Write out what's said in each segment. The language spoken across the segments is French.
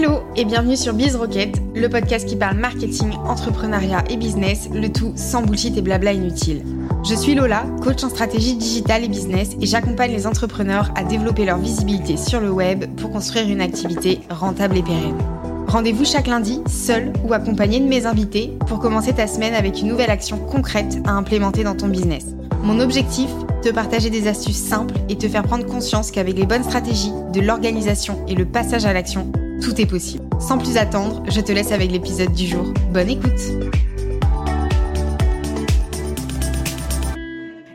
Hello et bienvenue sur Biz Rocket, le podcast qui parle marketing, entrepreneuriat et business, le tout sans bullshit et blabla inutile. Je suis Lola, coach en stratégie digitale et business et j'accompagne les entrepreneurs à développer leur visibilité sur le web pour construire une activité rentable et pérenne. Rendez-vous chaque lundi, seul ou accompagné de mes invités, pour commencer ta semaine avec une nouvelle action concrète à implémenter dans ton business. Mon objectif te partager des astuces simples et te faire prendre conscience qu'avec les bonnes stratégies, de l'organisation et le passage à l'action, tout est possible. Sans plus attendre, je te laisse avec l'épisode du jour. Bonne écoute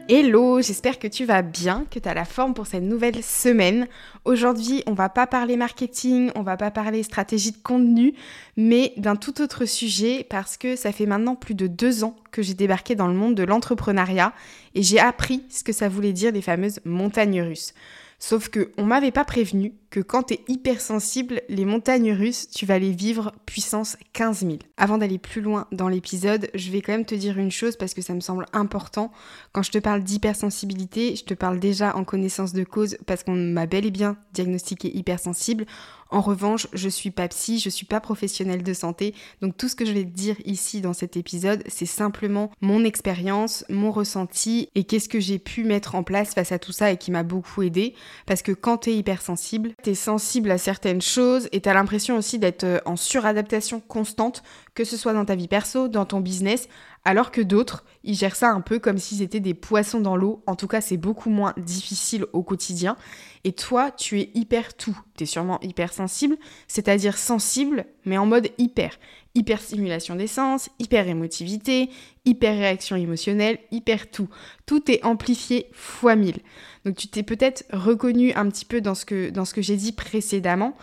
Hello, j'espère que tu vas bien, que tu as la forme pour cette nouvelle semaine. Aujourd'hui, on va pas parler marketing, on va pas parler stratégie de contenu, mais d'un tout autre sujet parce que ça fait maintenant plus de deux ans que j'ai débarqué dans le monde de l'entrepreneuriat et j'ai appris ce que ça voulait dire les fameuses montagnes russes. Sauf que on m'avait pas prévenu que quand tu es hypersensible, les montagnes russes, tu vas les vivre puissance 15 000. Avant d'aller plus loin dans l'épisode, je vais quand même te dire une chose parce que ça me semble important. Quand je te parle d'hypersensibilité, je te parle déjà en connaissance de cause parce qu'on m'a bel et bien diagnostiqué hypersensible. En revanche, je suis pas psy, je suis pas professionnelle de santé, donc tout ce que je vais te dire ici dans cet épisode, c'est simplement mon expérience, mon ressenti et qu'est-ce que j'ai pu mettre en place face à tout ça et qui m'a beaucoup aidé. Parce que quand tu es hypersensible, tu es sensible à certaines choses et tu as l'impression aussi d'être euh, en suradaptation constante, que ce soit dans ta vie perso, dans ton business, alors que d'autres, ils gèrent ça un peu comme s'ils étaient des poissons dans l'eau. En tout cas, c'est beaucoup moins difficile au quotidien. Et toi, tu es hyper tout. Tu es sûrement hyper sensible, c'est-à-dire sensible, mais en mode hyper. Hyper stimulation des sens, hyper émotivité, hyper réaction émotionnelle, hyper tout. Tout est amplifié fois mille. Donc tu t'es peut-être reconnu un petit peu dans ce que, dans ce que j'ai dit précédemment.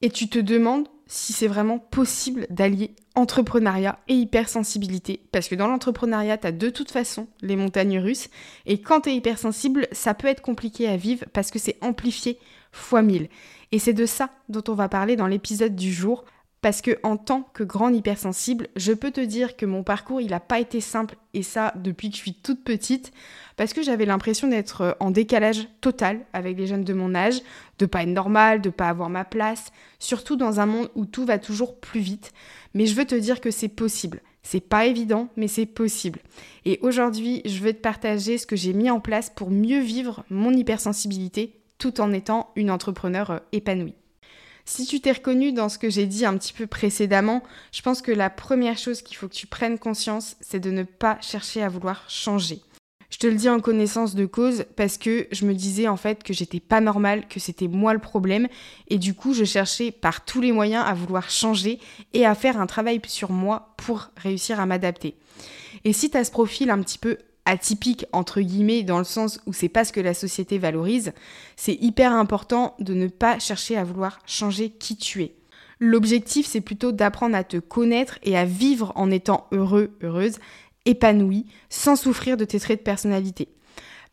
Et tu te demandes si c'est vraiment possible d'allier entrepreneuriat et hypersensibilité. Parce que dans l'entrepreneuriat, tu as de toute façon les montagnes russes. Et quand tu es hypersensible, ça peut être compliqué à vivre parce que c'est amplifié fois mille. Et c'est de ça dont on va parler dans l'épisode du jour parce que en tant que grande hypersensible, je peux te dire que mon parcours, il n'a pas été simple, et ça depuis que je suis toute petite, parce que j'avais l'impression d'être euh, en décalage total avec les jeunes de mon âge, de pas être normal, de pas avoir ma place, surtout dans un monde où tout va toujours plus vite. Mais je veux te dire que c'est possible. C'est pas évident, mais c'est possible. Et aujourd'hui, je veux te partager ce que j'ai mis en place pour mieux vivre mon hypersensibilité tout en étant une entrepreneur euh, épanouie. Si tu t'es reconnu dans ce que j'ai dit un petit peu précédemment, je pense que la première chose qu'il faut que tu prennes conscience, c'est de ne pas chercher à vouloir changer. Je te le dis en connaissance de cause parce que je me disais en fait que j'étais pas normale, que c'était moi le problème et du coup je cherchais par tous les moyens à vouloir changer et à faire un travail sur moi pour réussir à m'adapter. Et si tu as ce profil un petit peu atypique entre guillemets dans le sens où c'est pas ce que la société valorise, c'est hyper important de ne pas chercher à vouloir changer qui tu es. L'objectif c'est plutôt d'apprendre à te connaître et à vivre en étant heureux, heureuse, épanoui, sans souffrir de tes traits de personnalité.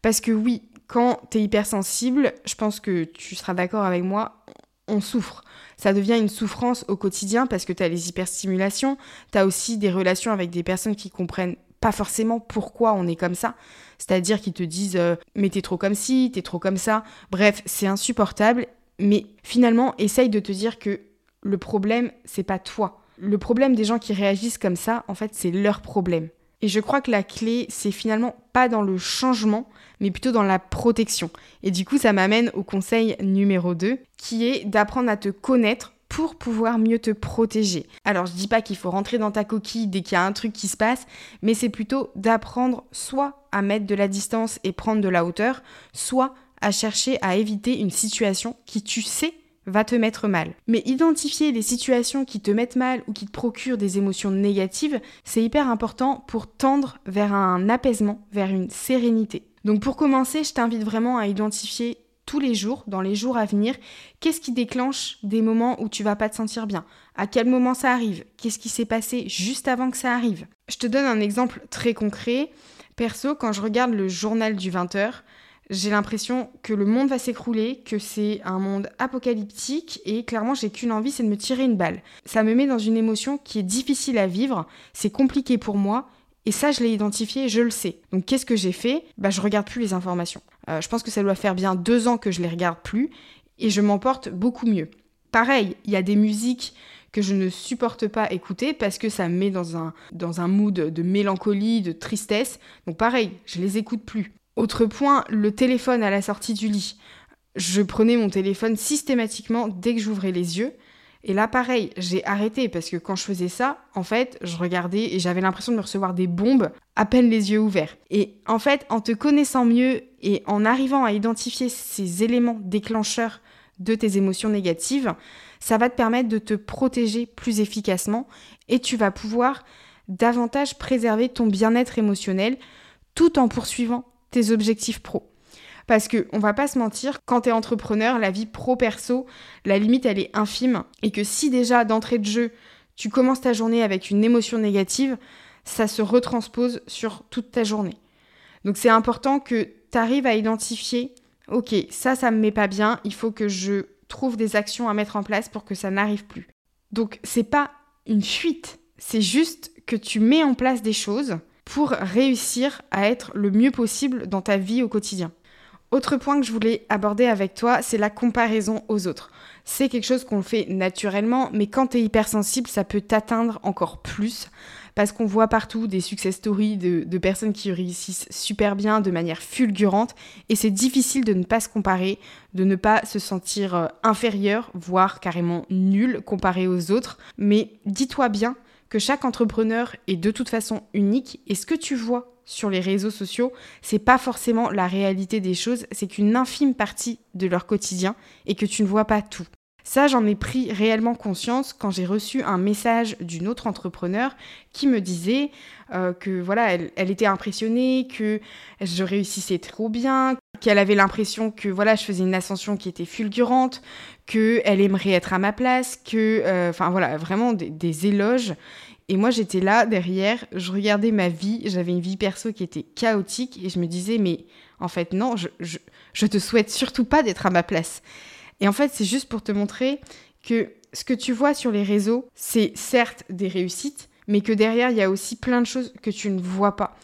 Parce que oui, quand tu es hypersensible, je pense que tu seras d'accord avec moi, on souffre. Ça devient une souffrance au quotidien parce que tu as les hyperstimulations, tu as aussi des relations avec des personnes qui comprennent pas forcément pourquoi on est comme ça. C'est-à-dire qu'ils te disent euh, mais t'es trop comme ci, t'es trop comme ça. Bref, c'est insupportable. Mais finalement, essaye de te dire que le problème, c'est pas toi. Le problème des gens qui réagissent comme ça, en fait, c'est leur problème. Et je crois que la clé, c'est finalement pas dans le changement, mais plutôt dans la protection. Et du coup, ça m'amène au conseil numéro 2, qui est d'apprendre à te connaître pour pouvoir mieux te protéger. Alors je dis pas qu'il faut rentrer dans ta coquille dès qu'il y a un truc qui se passe, mais c'est plutôt d'apprendre soit à mettre de la distance et prendre de la hauteur, soit à chercher à éviter une situation qui tu sais va te mettre mal. Mais identifier les situations qui te mettent mal ou qui te procurent des émotions négatives, c'est hyper important pour tendre vers un apaisement, vers une sérénité. Donc pour commencer, je t'invite vraiment à identifier tous les jours, dans les jours à venir, qu'est-ce qui déclenche des moments où tu vas pas te sentir bien? À quel moment ça arrive? Qu'est-ce qui s'est passé juste avant que ça arrive? Je te donne un exemple très concret. Perso, quand je regarde le journal du 20h, j'ai l'impression que le monde va s'écrouler, que c'est un monde apocalyptique et clairement j'ai qu'une envie, c'est de me tirer une balle. Ça me met dans une émotion qui est difficile à vivre, c'est compliqué pour moi et ça, je l'ai identifié, je le sais. Donc qu'est-ce que j'ai fait? Bah je regarde plus les informations. Euh, je pense que ça doit faire bien deux ans que je les regarde plus et je m'en porte beaucoup mieux. pareil, il y a des musiques que je ne supporte pas écouter parce que ça me met dans un, dans un mood de mélancolie, de tristesse. Donc pareil, je les écoute plus. Autre point, le téléphone à la sortie du lit. Je prenais mon téléphone systématiquement dès que j'ouvrais les yeux. Et là, pareil, j'ai arrêté parce que quand je faisais ça, en fait, je regardais et j'avais l'impression de recevoir des bombes à peine les yeux ouverts. Et en fait, en te connaissant mieux et en arrivant à identifier ces éléments déclencheurs de tes émotions négatives, ça va te permettre de te protéger plus efficacement et tu vas pouvoir davantage préserver ton bien-être émotionnel tout en poursuivant tes objectifs pro. Parce que on va pas se mentir, quand tu es entrepreneur, la vie pro-perso, la limite elle est infime et que si déjà d'entrée de jeu, tu commences ta journée avec une émotion négative, ça se retranspose sur toute ta journée. Donc c'est important que tu arrives à identifier OK, ça ça me met pas bien, il faut que je trouve des actions à mettre en place pour que ça n'arrive plus. Donc c'est pas une fuite, c'est juste que tu mets en place des choses pour réussir à être le mieux possible dans ta vie au quotidien. Autre point que je voulais aborder avec toi, c'est la comparaison aux autres. C'est quelque chose qu'on fait naturellement, mais quand tu es hypersensible, ça peut t'atteindre encore plus parce qu'on voit partout des success stories de, personnes qui réussissent super bien de manière fulgurante et c'est difficile de ne pas se comparer, de ne pas se sentir euh, inférieur, voire carrément nul comparé aux autres. Mais dis-toi bien que chaque entrepreneur est de toute façon unique et ce que tu vois sur les réseaux sociaux, c'est pas forcément la réalité des choses, c'est qu'une infime partie de leur quotidien et que tu ne vois pas tout. Ça, j'en ai pris réellement conscience quand j'ai reçu un message d'une autre entrepreneur qui me disait euh, que voilà, elle, était impressionnée, que je réussissais trop bien, qu'elle avait l'impression que voilà, je faisais une ascension qui était fulgurante, que elle aimerait être à ma place, que, euh, voilà, vraiment des, éloges. Et moi, j'étais là derrière, je regardais ma vie, j'avais une vie perso qui était chaotique et je me disais, mais en fait, non, je, je, te souhaite surtout pas d'être à ma place. Et en fait, c'est juste pour te montrer que ce que tu vois sur les réseaux, c'est certes des réussites, mais que derrière, il y a aussi plein de choses que tu ne vois pas.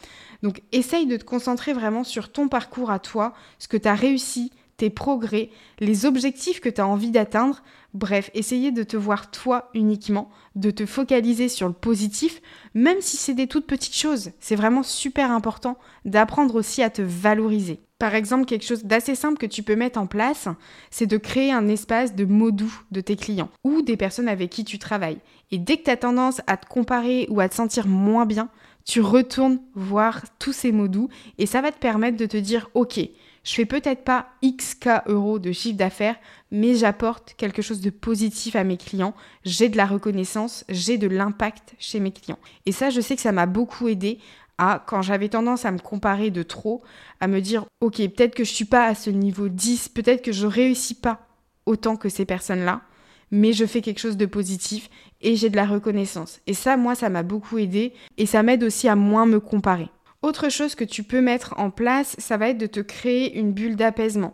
Donc, essaye de te concentrer vraiment sur ton parcours à toi, ce que tu as réussi, tes progrès, les objectifs que tu as envie d'atteindre. Bref, essayer de te voir toi uniquement, de te focaliser sur le positif, même si c'est des toutes petites choses. C'est vraiment super important d'apprendre aussi à te valoriser. Par exemple, quelque chose d'assez simple que tu peux mettre en place, c'est de créer un espace de mots doux de tes clients ou des personnes avec qui tu travailles. Et dès que tu as tendance à te comparer ou à te sentir moins bien, tu retournes voir tous ces mots doux et ça va te permettre de te dire, ok, je fais peut-être pas XK euros de chiffre d'affaires, mais j'apporte quelque chose de positif à mes clients. J'ai de la reconnaissance, j'ai de l'impact chez mes clients. Et ça, je sais que ça m'a beaucoup aidé à, quand j'avais tendance à me comparer de trop, à me dire, ok, peut-être que je suis pas à ce niveau 10, peut-être que je réussis pas autant que ces personnes-là, mais je fais quelque chose de positif et j'ai de la reconnaissance. Et ça, moi, ça m'a beaucoup aidé et ça m'aide aussi à moins me comparer. Autre chose que tu peux mettre en place, ça va être de te créer une bulle d'apaisement.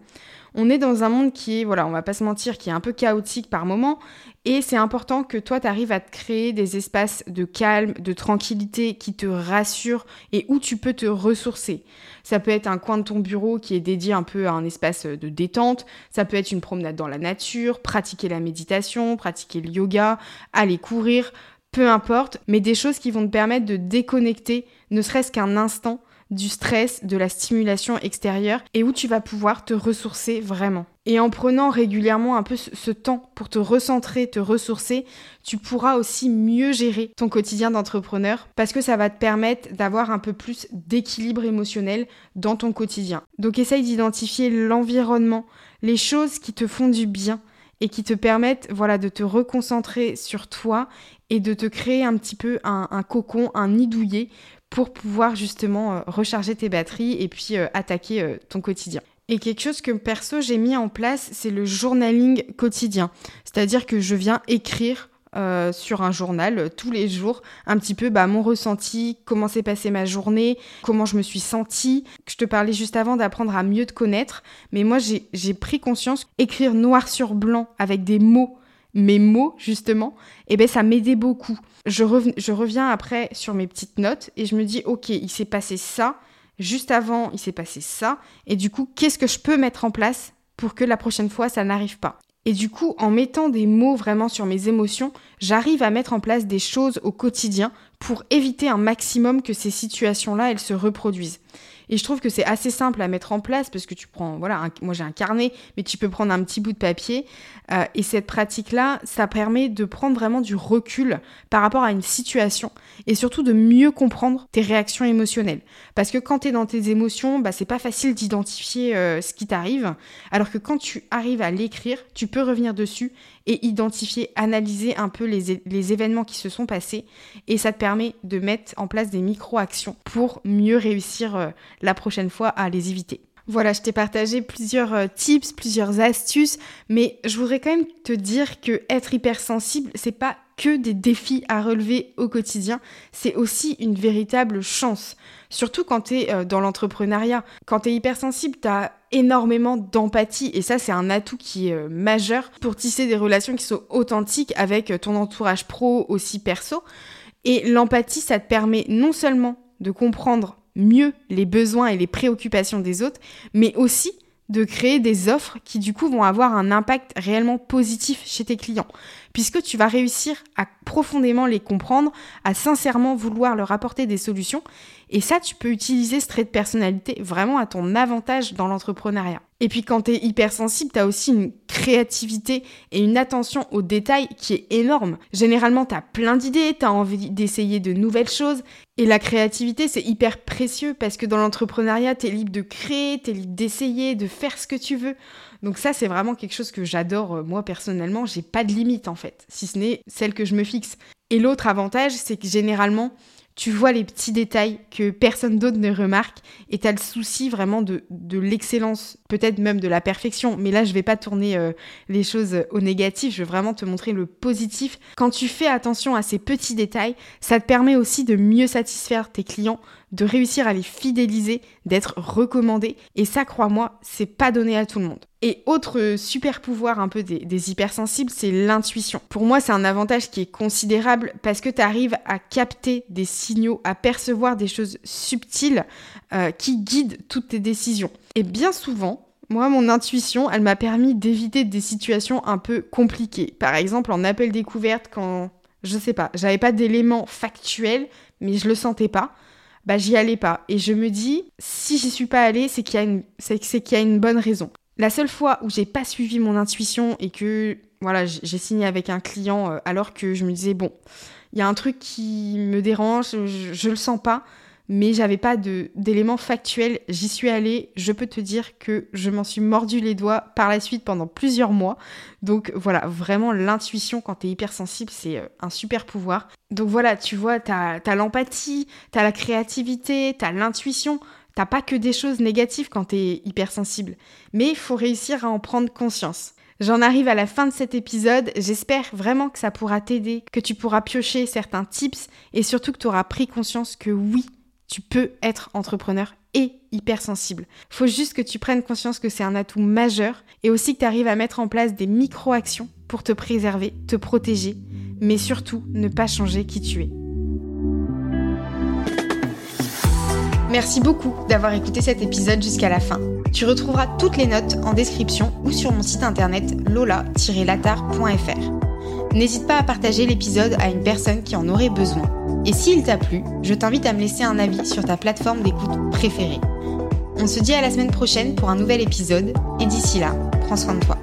On est dans un monde qui est, voilà, on va pas se mentir, qui est un peu chaotique par moment, et c'est important que toi, tu arrives à te créer des espaces de calme, de tranquillité qui te rassurent et où tu peux te ressourcer. Ça peut être un coin de ton bureau qui est dédié un peu à un espace de détente, ça peut être une promenade dans la nature, pratiquer la méditation, pratiquer le yoga, aller courir, peu importe, mais des choses qui vont te permettre de déconnecter, ne serait-ce qu'un instant, du stress, de la stimulation extérieure et où tu vas pouvoir te ressourcer vraiment. Et en prenant régulièrement un peu ce temps pour te recentrer, te ressourcer, tu pourras aussi mieux gérer ton quotidien d'entrepreneur parce que ça va te permettre d'avoir un peu plus d'équilibre émotionnel dans ton quotidien. Donc essaye d'identifier l'environnement, les choses qui te font du bien et qui te permettent voilà, de te reconcentrer sur toi et de te créer un petit peu un, cocon, un nid pour pouvoir justement euh, recharger tes batteries et puis euh, attaquer euh, ton quotidien. Et quelque chose que perso j'ai mis en place, c'est le journaling quotidien. C'est-à-dire que je viens écrire sur un journal tous les jours, un petit peu bah, mon ressenti, comment s'est passée ma journée, comment je me suis sentie. Je te parlais juste avant d'apprendre à mieux te connaître, mais moi j'ai pris conscience, écrire noir sur blanc avec des mots mes mots, justement, eh ben, ça m'aidait beaucoup. Je, je reviens après sur mes petites notes et je me dis, ok, il s'est passé ça, juste avant, il s'est passé ça, et du coup, qu'est-ce que je peux mettre en place pour que la prochaine fois, ça n'arrive pas? Et du coup, en mettant des mots vraiment sur mes émotions, j'arrive à mettre en place des choses au quotidien pour éviter un maximum que ces situations-là, elles se reproduisent. Et je trouve que c'est assez simple à mettre en place parce que tu prends, voilà, moi j'ai un carnet, mais tu peux prendre un petit bout de papier. Euh, et cette pratique-là, ça permet de prendre vraiment du recul par rapport à une situation et surtout de mieux comprendre tes réactions émotionnelles. Parce que quand tu es dans tes émotions, bah, c'est pas facile d'identifier euh, ce qui t'arrive. Alors que quand tu arrives à l'écrire, tu peux revenir dessus et identifier, analyser un peu les, événements qui se sont passés. Et ça te permet de mettre en place des micro-actions pour mieux réussir euh, la prochaine fois à les éviter. Voilà, je t'ai partagé plusieurs euh, tips, plusieurs astuces, mais je voudrais quand même te dire que être hypersensible, c'est pas que des défis à relever au quotidien, c'est aussi une véritable chance. Surtout quand tu es euh, dans l'entrepreneuriat. Quand tu es hypersensible, tu as énormément d'empathie et ça c'est un atout qui est euh, majeur pour tisser des relations qui sont authentiques avec ton entourage pro aussi perso. Et l'empathie, ça te permet non seulement de comprendre mieux les besoins et les préoccupations des autres, mais aussi de créer des offres qui du coup vont avoir un impact réellement positif chez tes clients, puisque tu vas réussir à profondément les comprendre, à sincèrement vouloir leur apporter des solutions, et ça tu peux utiliser ce trait de personnalité vraiment à ton avantage dans l'entrepreneuriat. Et puis quand tu es hypersensible, tu as aussi une créativité et une attention aux détails qui est énorme. Généralement, tu as plein d'idées, tu as envie d'essayer de nouvelles choses. Et la créativité, c'est hyper précieux parce que dans l'entrepreneuriat, tu es libre de créer, tu es libre d'essayer, de faire ce que tu veux. Donc ça, c'est vraiment quelque chose que j'adore, euh, moi personnellement. J'ai pas de limite en fait, si ce n'est celle que je me fixe. Et l'autre avantage, c'est que généralement, tu vois les petits détails que personne d'autre ne remarque et tu le souci vraiment de, l'excellence, peut-être même de la perfection. Mais là, je vais pas tourner euh, les choses au négatif, je vais vraiment te montrer le positif. Quand tu fais attention à ces petits détails, ça te permet aussi de mieux satisfaire tes clients, de réussir à les fidéliser, d'être recommandé. Et ça, crois-moi, c'est pas donné à tout le monde. Et autre super pouvoir un peu des, hypersensibles, c'est l'intuition. Pour moi, c'est un avantage qui est considérable parce que tu arrives à capter des signaux, à percevoir des choses subtiles euh, qui guident toutes tes décisions. Et bien souvent, moi, mon intuition, elle m'a permis d'éviter des situations un peu compliquées. Par exemple, en appel découverte, quand, je sais pas, j'avais pas d'éléments factuels, mais je le sentais pas bah j'y allais pas. Et je me dis, si j'y suis pas allée, c'est qu'il y a une, c'est qu'il y a une bonne raison. La seule fois où j'ai pas suivi mon intuition et que voilà, j'ai signé avec un client euh, alors que je me disais bon, il y a un truc qui me dérange, je, le sens pas, mais j'avais pas d'éléments factuels. J'y suis allée, je peux te dire que je m'en suis mordu les doigts par la suite pendant plusieurs mois. Donc voilà, vraiment l'intuition quand tu es hypersensible, c'est euh, un super pouvoir. Donc voilà, tu vois, tu as, l'empathie, tu as la créativité, tu as l'intuition. T'as pas que des choses négatives quand tu es hypersensible, mais il faut réussir à en prendre conscience. J'en arrive à la fin de cet épisode, j'espère vraiment que ça pourra t'aider, que tu pourras piocher certains tips et surtout que tu auras pris conscience que oui, tu peux être entrepreneur et hypersensible. Faut juste que tu prennes conscience que c'est un atout majeur et aussi que tu arrives à mettre en place des micro-actions pour te préserver, te protéger, mais surtout ne pas changer qui tu es. Merci beaucoup d'avoir écouté cet épisode jusqu'à la fin. Tu retrouveras toutes les notes en description ou sur mon site internet lola-latar.fr. N'hésite pas à partager l'épisode à une personne qui en aurait besoin. Et s'il t'a plu, je t'invite à me laisser un avis sur ta plateforme d'écoute préférée. On se dit à la semaine prochaine pour un nouvel épisode, et d'ici là, prends soin de toi.